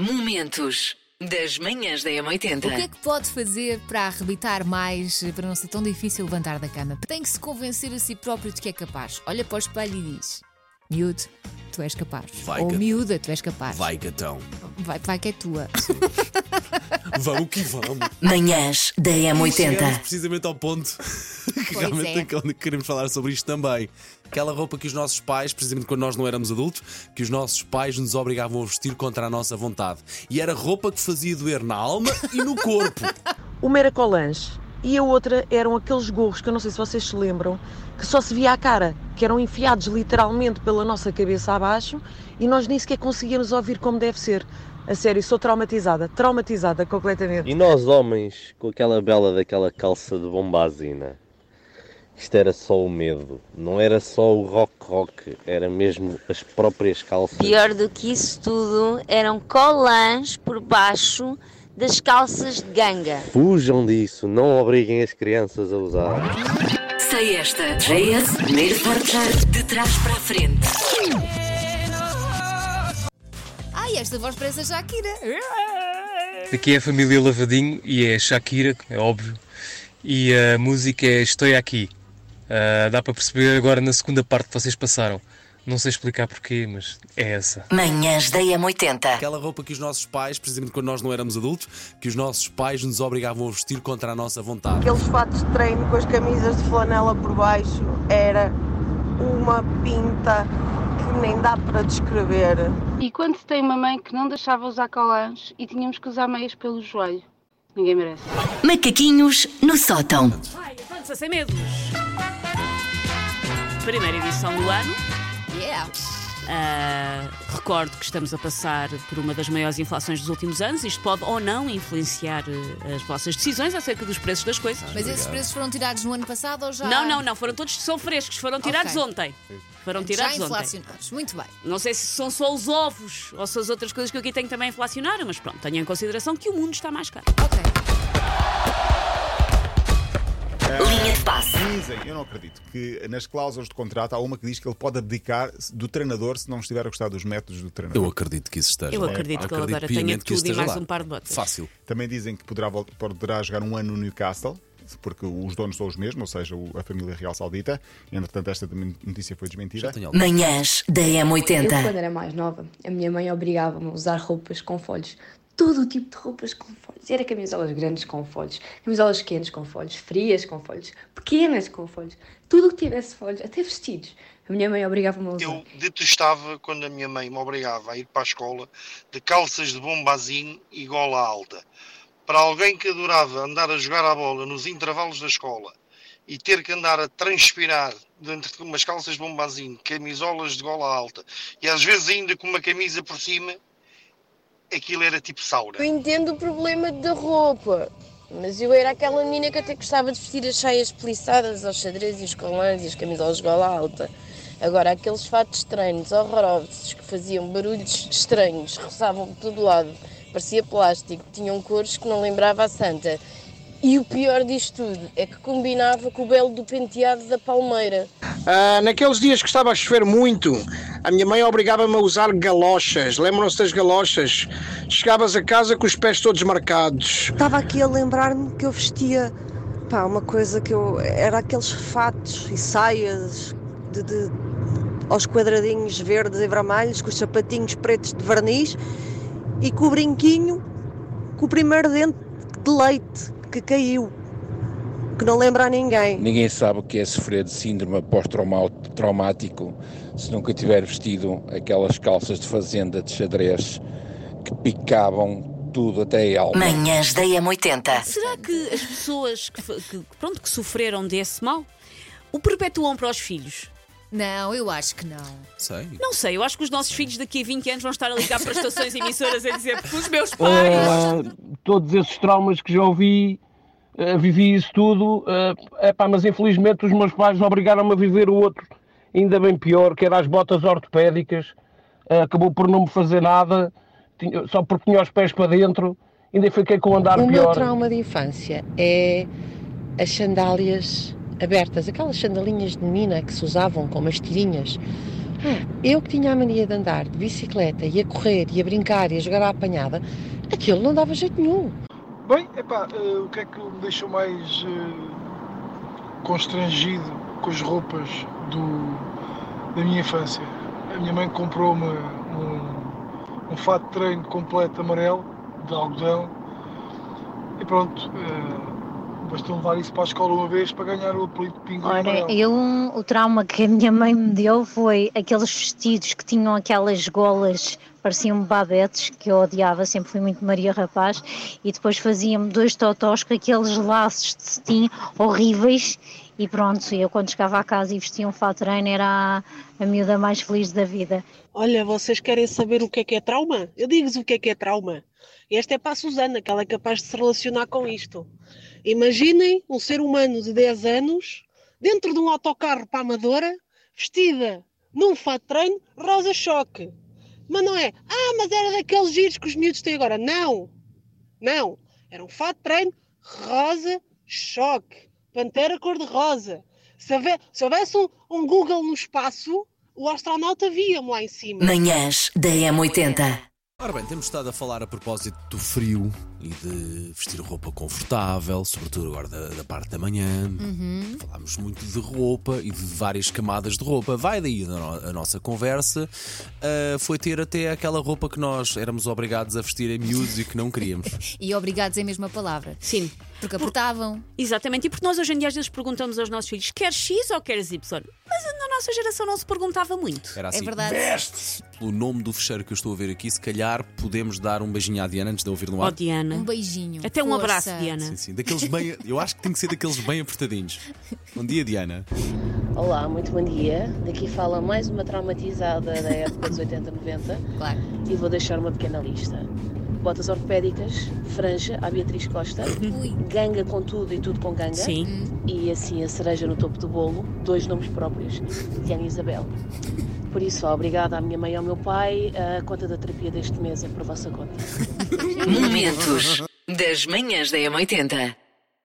Momentos das manhãs da O que é M80. que pode fazer para arrebitar mais, para não ser tão difícil levantar da cama? Tem que se convencer a si próprio de que é capaz. Olha para o espelho e diz: Miúdo, tu és capaz. Vai, Ou gat- miúda, tu és capaz. Vai, gatão. vai, vai que é tua. Vamos que vamos. Manhãs da Chegamos M80. precisamente ao ponto que realmente é. queremos falar sobre isto também. Aquela roupa que os nossos pais, precisamente quando nós não éramos adultos, que os nossos pais nos obrigavam a vestir contra a nossa vontade. E era roupa que fazia doer na alma e no corpo. Uma era colange e a outra eram aqueles gorros que eu não sei se vocês se lembram, que só se via a cara, que eram enfiados literalmente pela nossa cabeça abaixo e nós nem sequer conseguíamos ouvir como deve ser. A sério, sou traumatizada, traumatizada completamente. E nós homens, com aquela bela daquela calça de bombazina, isto era só o medo, não era só o rock rock, era mesmo as próprias calças. Pior do que isso tudo, eram colãs por baixo das calças de ganga. Fujam disso, não obriguem as crianças a usar. Sei esta. JS, primeiro portar de trás para a frente. Ai, esta voz parece a Shakira. Aqui é a família Lavadinho e é Shakira, é óbvio. E a música é Estou Aqui. Ah, dá para perceber agora na segunda parte que vocês passaram. Não sei explicar porquê, mas é essa. Manhãs da M80. Aquela roupa que os nossos pais, precisamente quando nós não éramos adultos, que os nossos pais nos obrigavam a vestir contra a nossa vontade. Aqueles fatos de treino com as camisas de flanela por baixo era uma pinta que nem dá para descrever. E quando se tem uma mãe que não deixava usar colãs e tínhamos que usar meias pelo joelho? Ninguém merece. Macaquinhos no sótão. Avança sem medos. Primeira edição do ano. Yeah. Ah, recordo que estamos a passar por uma das maiores inflações dos últimos anos. Isto pode ou não influenciar eh, as vossas decisões acerca dos preços das coisas. Mas esses preços foram tirados no ano passado ou já? Não, não, não. Foram todos são frescos. Foram tirados Ok. ontem. Foram Já tirados ontem. inflacionados. Muito bem. Não sei se são só os ovos ou se as outras coisas que eu aqui tenho também a inflacionar, mas pronto, tenham em consideração que o mundo está mais caro. Ok. Linha de passe. Dizem, eu não acredito, que nas cláusulas de contrato há uma que diz que ele pode abdicar do treinador se não estiver a gostar dos métodos do treinador. Eu acredito que isso esteja Eu lá. acredito que ele agora tenha tudo e mais lá. um par de botas. Fácil. Também dizem que poderá, poderá jogar um ano no Newcastle, porque os donos são os mesmos, ou seja, a família real saudita. Entretanto, esta notícia foi desmentida. Manhãs da Eu, quando M80. era mais nova, a minha mãe obrigava-me a usar roupas com folhos. Todo o tipo de roupas com folhos. Era camisolas grandes com folhos, camisolas pequenas com folhos, frias com folhos, pequenas com folhos. Tudo o que tivesse folhos, até vestidos. A minha mãe obrigava-me a usar. Eu detestava quando a minha mãe me obrigava a ir para a escola de calças de bombazinho e gola alta. Para alguém que adorava andar a jogar a bola nos intervalos da escola e ter que andar a transpirar dentro de umas calças de bombazinho, camisolas de gola alta e às vezes ainda com uma camisa por cima, aquilo era tipo saura. Eu entendo o problema da roupa, mas eu era aquela menina que até gostava de vestir as saias peliçadas, aos xadrez e os colãs e as camisolas de gola alta. Agora, aqueles fatos treinos horrorosos que faziam barulhos estranhos, roçavam por todo lado, parecia plástico, tinham cores que não lembrava a santa. E o pior disto tudo é que combinava com o belo do penteado da palmeira. Ah, naqueles dias que estava a chover muito, a minha mãe obrigava-me a usar galochas. Lembram-se das galochas? Chegavas a casa com os pés todos marcados. Estava aqui a lembrar-me que eu vestia pá, uma coisa que eu. era aqueles fatos e saias de, de- aos quadradinhos verdes e vermelhos, com os sapatinhos pretos de verniz e com o brinquinho com o primeiro dente de leite que caiu, que não lembra a ninguém. Ninguém sabe o que é sofrer de síndrome pós-traumático se nunca tiver vestido aquelas calças de fazenda de xadrez que picavam tudo até a alma. Manhãs da M80. Será que as pessoas que, que- pronto, que sofreram desse mal o perpetuam para os filhos? Não, eu acho que não. Sei. Não sei, eu acho que os nossos filhos daqui a 20 anos vão estar a ligar para estações emissoras a dizer porque os meus pais. Ah, todos esses traumas que já ouvi, ah, vivi isso tudo, é epá, mas infelizmente os meus pais obrigaram-me a viver o outro, ainda bem pior, que era as botas ortopédicas, Ah, acabou por não me fazer nada, tinha- só porque tinha os pés para dentro, ainda fiquei com o andar O meu pior. trauma de infância é as sandálias abertas, aquelas sandalinhas de menina que se usavam com umas tirinhas. Ah, eu que tinha a mania de andar de bicicleta e a correr e a brincar e a jogar à apanhada, aquilo não dava jeito nenhum. Bem, epá, uh, o que é que me deixou mais uh, constrangido com as roupas do, da minha infância? A minha mãe comprou-me um, um fato de treino completo amarelo, de algodão, e pronto, uh, bastou levar isso para a escola uma vez para ganhar o apelido de pingo Ora, amarelo. eu, o trauma que a minha mãe me deu foi aqueles vestidos que tinham aquelas golas, pareciam babetes, que eu odiava, sempre fui muito Maria Rapaz, e depois fazia-me dois totós com aqueles laços de cetim horríveis, e pronto, eu quando chegava a casa e vestia um fato treino era a, a miúda mais feliz da vida. Olha, vocês querem saber o que é que é trauma? Eu digo-vos o que é que é trauma. Esta é para a Susana, que ela é capaz de se relacionar com isto. Imaginem um ser humano de 10 anos dentro de um autocarro para a Amadora, vestida num fato treino rosa choque. Mas não é, ah, mas era daqueles giros que os miúdos têm agora. Não, não. Era um fato de treino rosa choque. Pantera cor-de-rosa. Se, se houvesse um, um Google no espaço, o astronauta via-me lá em cima. Manhãs da M80. Ora bem, temos estado a falar a propósito do frio e de vestir roupa confortável, sobretudo agora da, da parte da manhã. Uhum. Falámos muito de roupa e de várias camadas de roupa. Vai daí a, no- a nossa conversa. ah, foi ter até aquela roupa que nós éramos obrigados a vestir em miúdos e que não queríamos. E obrigados é a mesma palavra. Sim. Porque apertavam. Exatamente, e porque nós hoje em dia às vezes perguntamos aos nossos filhos: queres X ou queres Y? Mas na nossa geração não se perguntava muito. Era assim. verdade. Veste! Pelo nome do fecheiro que eu estou a ver aqui, se calhar podemos dar um beijinho à Diana antes de ouvir no Ó ar. Diana. Um beijinho. Até um Força. abraço, Diana. Sim, sim, daqueles bem. Eu acho que tem que ser daqueles bem apertadinhos. Bom dia, Diana. Olá, muito bom dia. Daqui fala mais uma traumatizada da época dos 80, 90. Claro. E vou deixar uma pequena lista. Botas ortopédicas, franja à Beatriz Costa, ganga com tudo e tudo com ganga. Sim. E assim a cereja no topo do bolo, dois nomes próprios, Diana e Isabel. Por isso, ó, obrigada à minha mãe e ao meu pai. A conta da terapia deste mês é por vossa conta. Momentos das manhãs da M80.